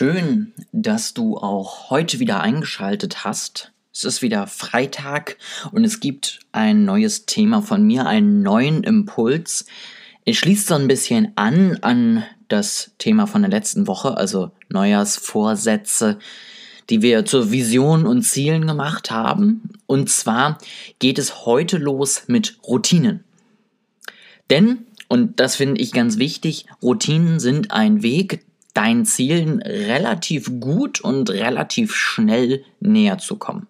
Schön, dass du auch heute wieder eingeschaltet hast. Es ist wieder Freitag und es gibt ein neues Thema von mir, einen neuen Impuls. Es schließt so ein bisschen an an das Thema von der letzten Woche, also Neujahrsvorsätze, die wir zur Vision und Zielen gemacht haben. Und zwar geht es heute los mit Routinen. Denn, und das finde ich ganz wichtig, Routinen sind ein Weg, deinen Zielen relativ gut und relativ schnell näher zu kommen.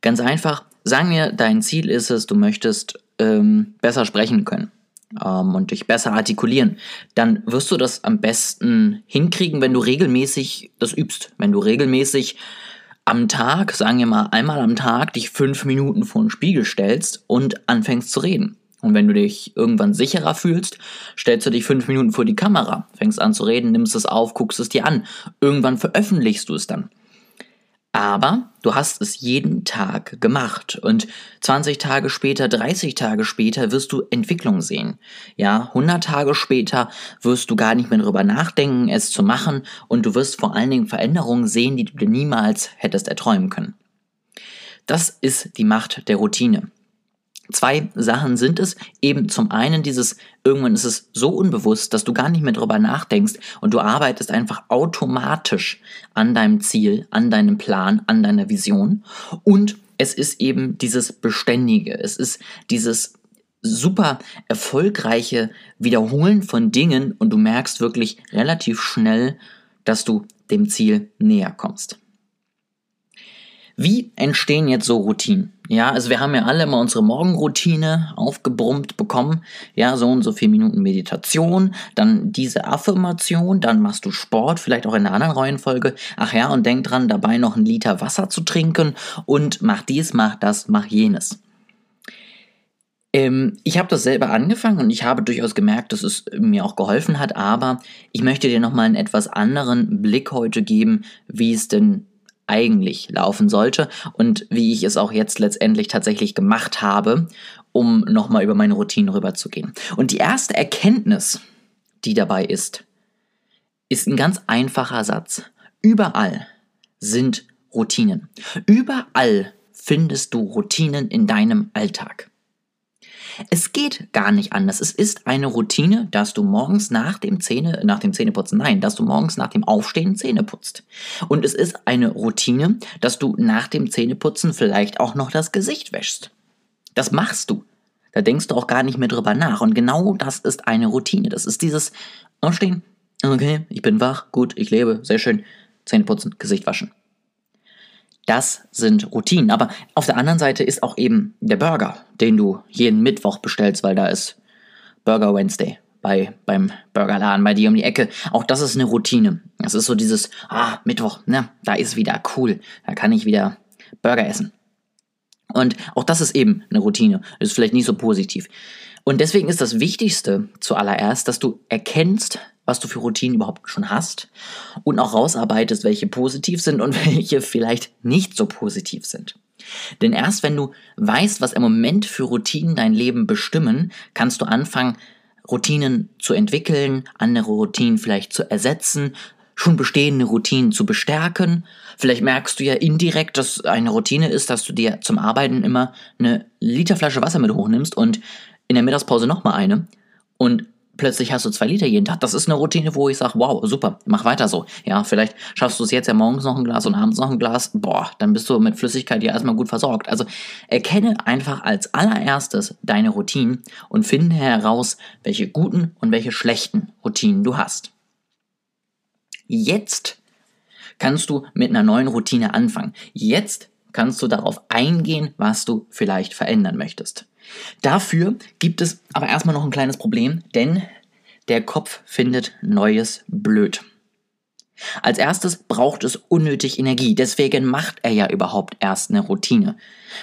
Ganz einfach, sagen wir, dein Ziel ist es, du möchtest ähm, besser sprechen können ähm, und dich besser artikulieren, dann wirst du das am besten hinkriegen, wenn du regelmäßig das übst, wenn du regelmäßig am Tag, sagen wir mal einmal am Tag, dich fünf Minuten vor den Spiegel stellst und anfängst zu reden. Und wenn du dich irgendwann sicherer fühlst, stellst du dich fünf Minuten vor die Kamera, fängst an zu reden, nimmst es auf, guckst es dir an. Irgendwann veröffentlichst du es dann. Aber du hast es jeden Tag gemacht und 20 Tage später, 30 Tage später wirst du Entwicklung sehen. Ja, 100 Tage später wirst du gar nicht mehr darüber nachdenken, es zu machen und du wirst vor allen Dingen Veränderungen sehen, die du dir niemals hättest erträumen können. Das ist die Macht der Routine. Zwei Sachen sind es. Eben zum einen dieses, irgendwann ist es so unbewusst, dass du gar nicht mehr drüber nachdenkst und du arbeitest einfach automatisch an deinem Ziel, an deinem Plan, an deiner Vision. Und es ist eben dieses Beständige. Es ist dieses super erfolgreiche Wiederholen von Dingen und du merkst wirklich relativ schnell, dass du dem Ziel näher kommst. Wie entstehen jetzt so Routinen? Ja, also wir haben ja alle immer unsere Morgenroutine aufgebrummt bekommen. Ja, so und so vier Minuten Meditation, dann diese Affirmation, dann machst du Sport, vielleicht auch in einer anderen Reihenfolge. Ach ja, und denk dran, dabei noch einen Liter Wasser zu trinken und mach dies, mach das, mach jenes. Ähm, ich habe das selber angefangen und ich habe durchaus gemerkt, dass es mir auch geholfen hat, aber ich möchte dir nochmal einen etwas anderen Blick heute geben, wie es denn eigentlich laufen sollte und wie ich es auch jetzt letztendlich tatsächlich gemacht habe, um nochmal über meine Routinen rüberzugehen. Und die erste Erkenntnis, die dabei ist, ist ein ganz einfacher Satz. Überall sind Routinen. Überall findest du Routinen in deinem Alltag. Es geht gar nicht anders. Es ist eine Routine, dass du morgens nach dem Zähne, nach dem Zähneputzen, nein, dass du morgens nach dem Aufstehen Zähne putzt. Und es ist eine Routine, dass du nach dem Zähneputzen vielleicht auch noch das Gesicht wäschst. Das machst du. Da denkst du auch gar nicht mehr drüber nach. Und genau das ist eine Routine. Das ist dieses Aufstehen. Okay, ich bin wach, gut, ich lebe, sehr schön. Zähne putzen, Gesicht waschen. Das sind Routinen. Aber auf der anderen Seite ist auch eben der Burger, den du jeden Mittwoch bestellst, weil da ist Burger Wednesday bei, beim Burgerladen bei dir um die Ecke. Auch das ist eine Routine. Das ist so dieses, ah, Mittwoch, ne, da ist wieder cool. Da kann ich wieder Burger essen. Und auch das ist eben eine Routine. Ist vielleicht nicht so positiv. Und deswegen ist das Wichtigste zuallererst, dass du erkennst, was du für Routinen überhaupt schon hast und auch rausarbeitest, welche positiv sind und welche vielleicht nicht so positiv sind. Denn erst wenn du weißt, was im Moment für Routinen dein Leben bestimmen, kannst du anfangen, Routinen zu entwickeln, andere Routinen vielleicht zu ersetzen, schon bestehende Routinen zu bestärken. Vielleicht merkst du ja indirekt, dass eine Routine ist, dass du dir zum Arbeiten immer eine Literflasche Wasser mit hochnimmst und in der Mittagspause nochmal eine. Und plötzlich hast du zwei Liter jeden Tag. Das ist eine Routine, wo ich sage, wow, super, mach weiter so. Ja, vielleicht schaffst du es jetzt ja morgens noch ein Glas und abends noch ein Glas. Boah, dann bist du mit Flüssigkeit ja erstmal gut versorgt. Also erkenne einfach als allererstes deine Routinen und finde heraus, welche guten und welche schlechten Routinen du hast. Jetzt kannst du mit einer neuen Routine anfangen. Jetzt kannst du darauf eingehen, was du vielleicht verändern möchtest. Dafür gibt es aber erstmal noch ein kleines Problem, denn Der Kopf findet Neues blöd. Als erstes braucht es unnötig Energie, deswegen macht er ja überhaupt erst eine Routine.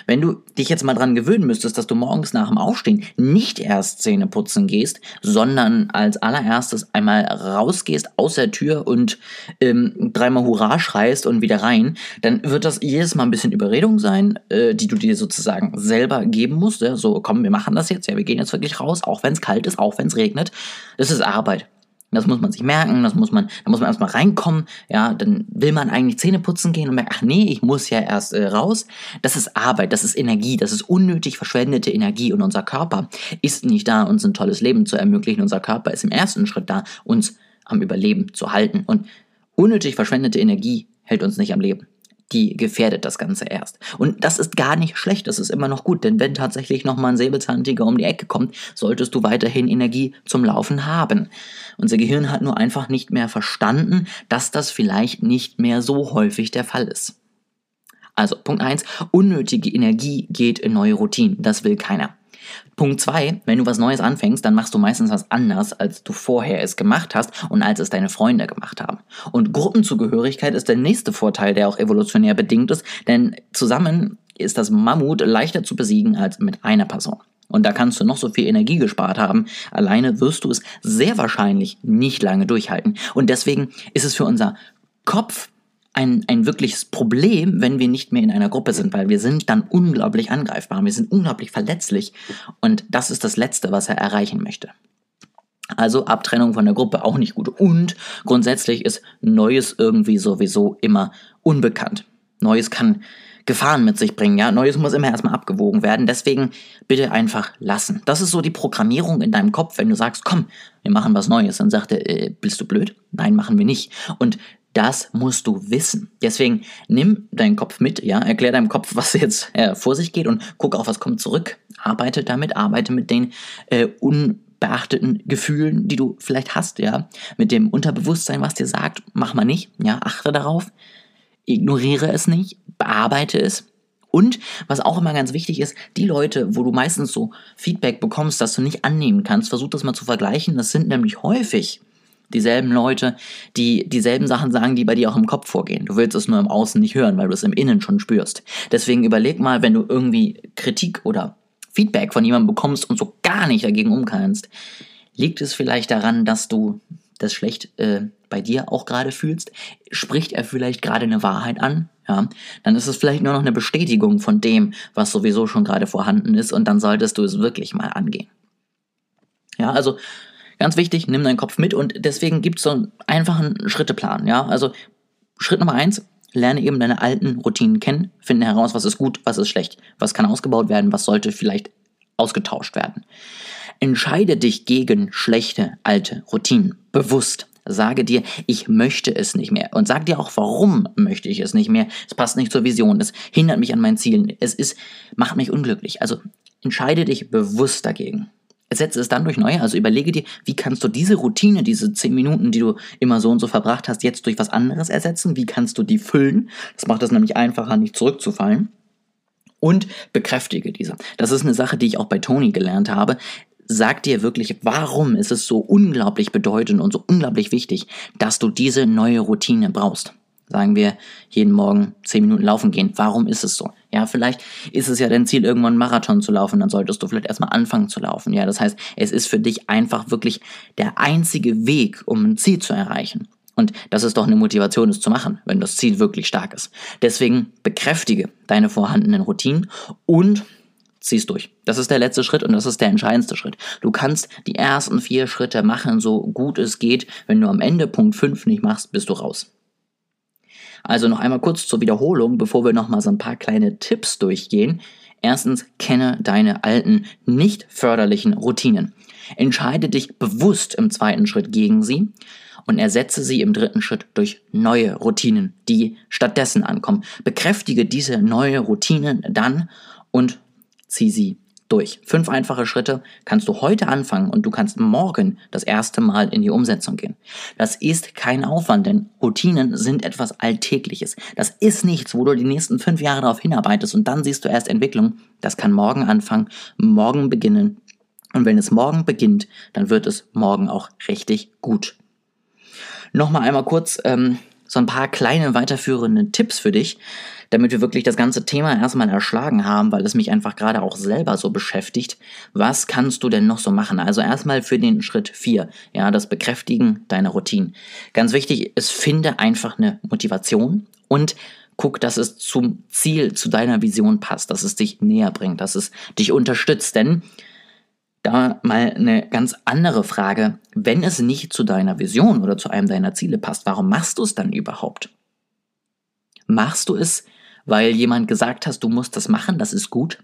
Wenn du dich jetzt mal dran gewöhnen müsstest, dass du morgens nach dem Aufstehen nicht erst Zähne putzen gehst, sondern als allererstes einmal rausgehst aus der Tür und ähm, dreimal Hurra schreist und wieder rein, dann wird das jedes Mal ein bisschen Überredung sein, äh, die du dir sozusagen selber geben musst. Ja? So, komm, wir machen das jetzt, ja, wir gehen jetzt wirklich raus, auch wenn es kalt ist, auch wenn es regnet. Das ist Arbeit. Das muss man sich merken, das muss man, da muss man erstmal reinkommen, ja, dann will man eigentlich Zähne putzen gehen und merkt, ach nee, ich muss ja erst äh, raus. Das ist Arbeit, das ist Energie, das ist unnötig verschwendete Energie und unser Körper ist nicht da, uns ein tolles Leben zu ermöglichen. Unser Körper ist im ersten Schritt da, uns am Überleben zu halten und unnötig verschwendete Energie hält uns nicht am Leben die gefährdet das Ganze erst. Und das ist gar nicht schlecht, das ist immer noch gut, denn wenn tatsächlich nochmal ein Säbelzahntiger um die Ecke kommt, solltest du weiterhin Energie zum Laufen haben. Unser Gehirn hat nur einfach nicht mehr verstanden, dass das vielleicht nicht mehr so häufig der Fall ist. Also Punkt 1, unnötige Energie geht in neue Routinen, das will keiner. Punkt 2, wenn du was Neues anfängst, dann machst du meistens was anders, als du vorher es gemacht hast und als es deine Freunde gemacht haben. Und Gruppenzugehörigkeit ist der nächste Vorteil, der auch evolutionär bedingt ist, denn zusammen ist das Mammut leichter zu besiegen als mit einer Person. Und da kannst du noch so viel Energie gespart haben. Alleine wirst du es sehr wahrscheinlich nicht lange durchhalten. Und deswegen ist es für unser Kopf ein, ein wirkliches Problem, wenn wir nicht mehr in einer Gruppe sind, weil wir sind dann unglaublich angreifbar, wir sind unglaublich verletzlich und das ist das Letzte, was er erreichen möchte. Also Abtrennung von der Gruppe auch nicht gut. Und grundsätzlich ist Neues irgendwie sowieso immer unbekannt. Neues kann Gefahren mit sich bringen, ja. Neues muss immer erstmal abgewogen werden. Deswegen bitte einfach lassen. Das ist so die Programmierung in deinem Kopf, wenn du sagst, komm, wir machen was Neues. Dann sagt er, äh, bist du blöd? Nein, machen wir nicht. Und das musst du wissen. Deswegen nimm deinen Kopf mit, ja, erklär deinem Kopf, was jetzt äh, vor sich geht und guck auch, was kommt zurück. Arbeite damit, arbeite mit den äh, unbeachteten Gefühlen, die du vielleicht hast, ja, mit dem Unterbewusstsein, was dir sagt, mach mal nicht, ja, achte darauf, ignoriere es nicht, bearbeite es. Und was auch immer ganz wichtig ist, die Leute, wo du meistens so Feedback bekommst, dass du nicht annehmen kannst, versuch das mal zu vergleichen. Das sind nämlich häufig dieselben Leute, die dieselben Sachen sagen, die bei dir auch im Kopf vorgehen. Du willst es nur im Außen nicht hören, weil du es im Innen schon spürst. Deswegen überleg mal, wenn du irgendwie Kritik oder Feedback von jemandem bekommst und so gar nicht dagegen umkannst, liegt es vielleicht daran, dass du das schlecht äh, bei dir auch gerade fühlst? Spricht er vielleicht gerade eine Wahrheit an? Ja, dann ist es vielleicht nur noch eine Bestätigung von dem, was sowieso schon gerade vorhanden ist und dann solltest du es wirklich mal angehen. Ja, also Ganz wichtig, nimm deinen Kopf mit und deswegen gibt es so einen einfachen Schritteplan. Ja? Also Schritt Nummer eins, lerne eben deine alten Routinen kennen, finde heraus, was ist gut, was ist schlecht, was kann ausgebaut werden, was sollte vielleicht ausgetauscht werden. Entscheide dich gegen schlechte alte Routinen, bewusst. Sage dir, ich möchte es nicht mehr. Und sag dir auch, warum möchte ich es nicht mehr. Es passt nicht zur Vision. Es hindert mich an meinen Zielen. Es ist, macht mich unglücklich. Also entscheide dich bewusst dagegen. Ersetze es dann durch neue. Also überlege dir, wie kannst du diese Routine, diese 10 Minuten, die du immer so und so verbracht hast, jetzt durch was anderes ersetzen? Wie kannst du die füllen? Das macht es nämlich einfacher, nicht zurückzufallen. Und bekräftige diese. Das ist eine Sache, die ich auch bei Tony gelernt habe. Sag dir wirklich, warum ist es so unglaublich bedeutend und so unglaublich wichtig, dass du diese neue Routine brauchst sagen wir, jeden Morgen zehn Minuten laufen gehen. Warum ist es so? Ja, vielleicht ist es ja dein Ziel, irgendwann einen Marathon zu laufen, dann solltest du vielleicht erstmal anfangen zu laufen. Ja, das heißt, es ist für dich einfach wirklich der einzige Weg, um ein Ziel zu erreichen. Und das ist doch eine Motivation, es zu machen, wenn das Ziel wirklich stark ist. Deswegen bekräftige deine vorhandenen Routinen und zieh's durch. Das ist der letzte Schritt und das ist der entscheidendste Schritt. Du kannst die ersten vier Schritte machen, so gut es geht. Wenn du am Ende Punkt 5 nicht machst, bist du raus. Also noch einmal kurz zur Wiederholung, bevor wir nochmal so ein paar kleine Tipps durchgehen. Erstens, kenne deine alten, nicht förderlichen Routinen. Entscheide dich bewusst im zweiten Schritt gegen sie und ersetze sie im dritten Schritt durch neue Routinen, die stattdessen ankommen. Bekräftige diese neue Routine dann und zieh sie durch. Fünf einfache Schritte kannst du heute anfangen und du kannst morgen das erste Mal in die Umsetzung gehen. Das ist kein Aufwand, denn Routinen sind etwas Alltägliches. Das ist nichts, wo du die nächsten fünf Jahre darauf hinarbeitest und dann siehst du erst Entwicklung. Das kann morgen anfangen, morgen beginnen Und wenn es morgen beginnt, dann wird es morgen auch richtig gut. Nochmal einmal kurz ähm, so ein paar kleine weiterführende Tipps für dich, damit wir wirklich das ganze Thema erstmal erschlagen haben, weil es mich einfach gerade auch selber so beschäftigt. Was kannst du denn noch so machen? Also erstmal für den Schritt 4, ja, das Bekräftigen deiner Routinen. Ganz wichtig ist, finde einfach eine Motivation und guck, dass es zum Ziel, zu deiner Vision passt, dass es dich näher bringt, dass es dich unterstützt, denn da mal eine ganz andere Frage. Wenn es nicht zu deiner Vision oder zu einem deiner Ziele passt, warum machst du es dann überhaupt? Machst du es, weil jemand gesagt hast, du musst das machen, das ist gut?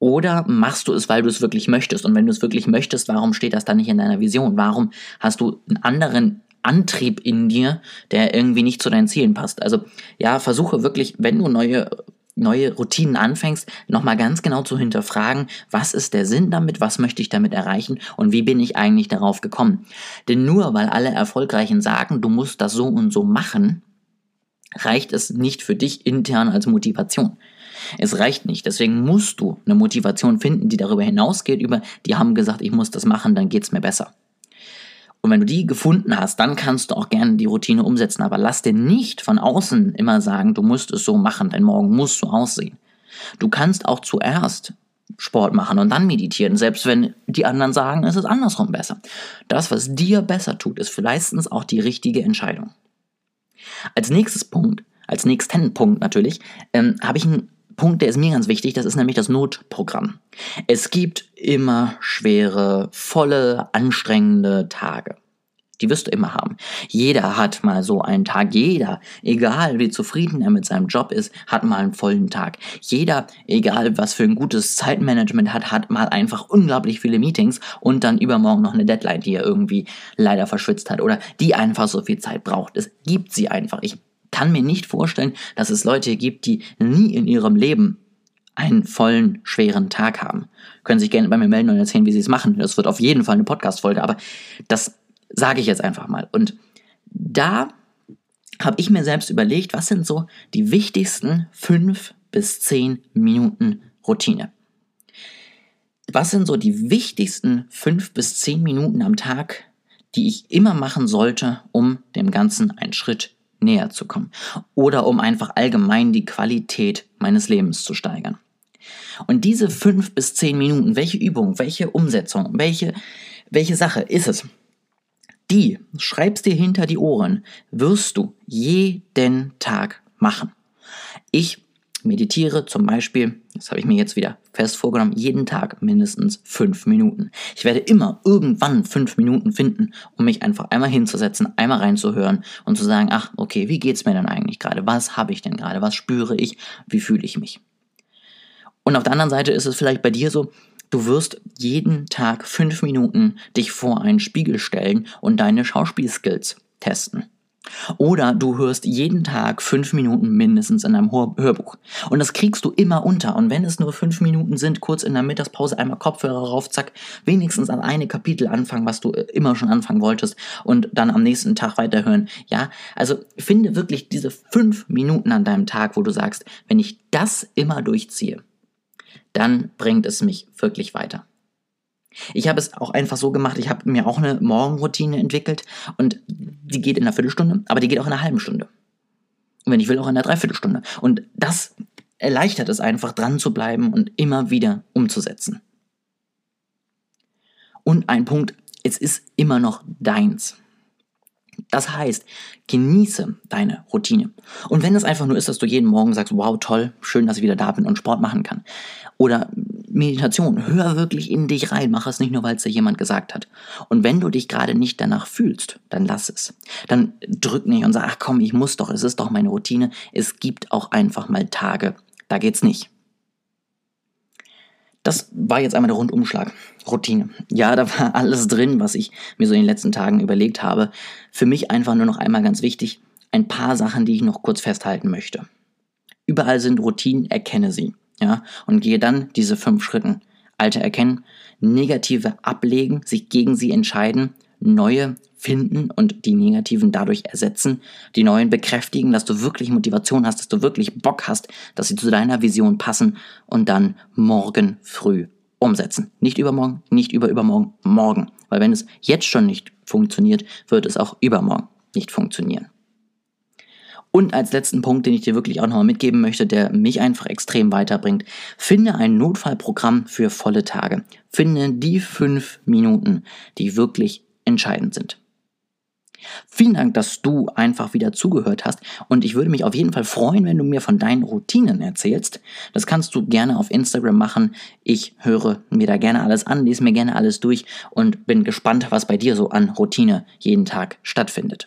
Oder machst du es, weil du es wirklich möchtest? Und wenn du es wirklich möchtest, warum steht das dann nicht in deiner Vision? Warum hast du einen anderen Antrieb in dir, der irgendwie nicht zu deinen Zielen passt? Also ja, versuche wirklich, wenn du neue neue Routinen anfängst, nochmal ganz genau zu hinterfragen, was ist der Sinn damit, was möchte ich damit erreichen und wie bin ich eigentlich darauf gekommen. Denn nur weil alle Erfolgreichen sagen, du musst das so und so machen, reicht es nicht für dich intern als Motivation. Es reicht nicht. Deswegen musst du eine Motivation finden, die darüber hinausgeht, über die haben gesagt, ich muss das machen, dann geht es mir besser. Und wenn du die gefunden hast, dann kannst du auch gerne die Routine umsetzen. Aber lass dir nicht von außen immer sagen, du musst es so machen, denn morgen musst du aussehen. Du kannst auch zuerst Sport machen und dann meditieren, selbst wenn die anderen sagen, es ist andersrum besser. Das, was dir besser tut, ist meistens auch die richtige Entscheidung. Als nächstes Punkt, als nächsten Punkt natürlich, ähm, habe ich einen Punkt, der ist mir ganz wichtig, das ist nämlich das Notprogramm. Es gibt immer schwere, volle, anstrengende Tage. Die wirst du immer haben. Jeder hat mal so einen Tag. Jeder, egal wie zufrieden er mit seinem Job ist, hat mal einen vollen Tag. Jeder, egal was für ein gutes Zeitmanagement hat, hat mal einfach unglaublich viele Meetings und dann übermorgen noch eine Deadline, die er irgendwie leider verschwitzt hat oder die einfach so viel Zeit braucht. Es gibt sie einfach. Ich kann mir nicht vorstellen, dass es Leute gibt, die nie in ihrem Leben einen vollen, schweren Tag haben. Können sich gerne bei mir melden und erzählen, wie sie es machen. Das wird auf jeden Fall eine Podcast-Folge, aber das sage ich jetzt einfach mal. Und da habe ich mir selbst überlegt, was sind so die wichtigsten fünf bis zehn Minuten Routine. Was sind so die wichtigsten fünf bis zehn Minuten am Tag, die ich immer machen sollte, um dem Ganzen einen Schritt näher zu kommen oder um einfach allgemein die Qualität meines Lebens zu steigern. Und diese fünf bis zehn Minuten, welche Übung, welche Umsetzung, welche, welche Sache ist es? Die, schreibst dir hinter die Ohren, wirst du jeden Tag machen. Ich meditiere zum Beispiel, das habe ich mir jetzt wieder fest vorgenommen, jeden Tag mindestens fünf Minuten. Ich werde immer irgendwann fünf Minuten finden, um mich einfach einmal hinzusetzen, einmal reinzuhören und zu sagen, ach, okay, wie geht's mir denn eigentlich gerade? Was habe ich denn gerade? Was spüre ich? Wie fühle ich mich? Und auf der anderen Seite ist es vielleicht bei dir so, du wirst jeden Tag fünf Minuten dich vor einen Spiegel stellen und deine Schauspielskills testen. Oder du hörst jeden Tag fünf Minuten mindestens in einem Hörbuch. Und das kriegst du immer unter. Und wenn es nur fünf Minuten sind, kurz in der Mittagspause einmal Kopfhörer rauf, zack, wenigstens an eine Kapitel anfangen, was du äh, immer schon anfangen wolltest und dann am nächsten Tag weiterhören. Ja, also finde wirklich diese fünf Minuten an deinem Tag, wo du sagst, wenn ich das immer durchziehe, dann bringt es mich wirklich weiter. Ich habe es auch einfach so gemacht, ich habe mir auch eine Morgenroutine entwickelt und die geht in einer Viertelstunde, aber die geht auch in einer halben Stunde. Und wenn ich will, auch in einer Dreiviertelstunde. Und das erleichtert es einfach, dran zu bleiben und immer wieder umzusetzen. Und ein Punkt, es ist immer noch deins. Das heißt, genieße deine Routine. Und wenn es einfach nur ist, dass du jeden Morgen sagst, wow, toll, schön, dass ich wieder da bin und Sport machen kann. Oder Meditation, hör wirklich in dich rein, mach es nicht nur, weil es dir jemand gesagt hat. Und wenn du dich gerade nicht danach fühlst, dann lass es. Dann drück nicht und sag, ach komm, ich muss doch, es ist doch meine Routine. Es gibt auch einfach mal Tage, da geht's nicht. Das war jetzt einmal der Rundumschlag. Routine. Ja, da war alles drin, was ich mir so in den letzten Tagen überlegt habe. Für mich einfach nur noch einmal ganz wichtig, ein paar Sachen, die ich noch kurz festhalten möchte. Überall sind Routinen, erkenne sie. Ja, und gehe dann diese fünf Schritten. Alte erkennen, negative ablegen, sich gegen sie entscheiden, neue finden und die negativen dadurch ersetzen, die neuen bekräftigen, dass du wirklich Motivation hast, dass du wirklich Bock hast, dass sie zu deiner Vision passen und dann morgen früh umsetzen. Nicht übermorgen, nicht über übermorgen, morgen. Weil wenn es jetzt schon nicht funktioniert, wird es auch übermorgen nicht funktionieren. Und als letzten Punkt, den ich dir wirklich auch nochmal mitgeben möchte, der mich einfach extrem weiterbringt, finde ein Notfallprogramm für volle Tage. Finde die fünf Minuten, die wirklich entscheidend sind. Vielen Dank, dass du einfach wieder zugehört hast und ich würde mich auf jeden Fall freuen, wenn du mir von deinen Routinen erzählst. Das kannst du gerne auf Instagram machen. Ich höre mir da gerne alles an, lese mir gerne alles durch und bin gespannt, was bei dir so an Routine jeden Tag stattfindet.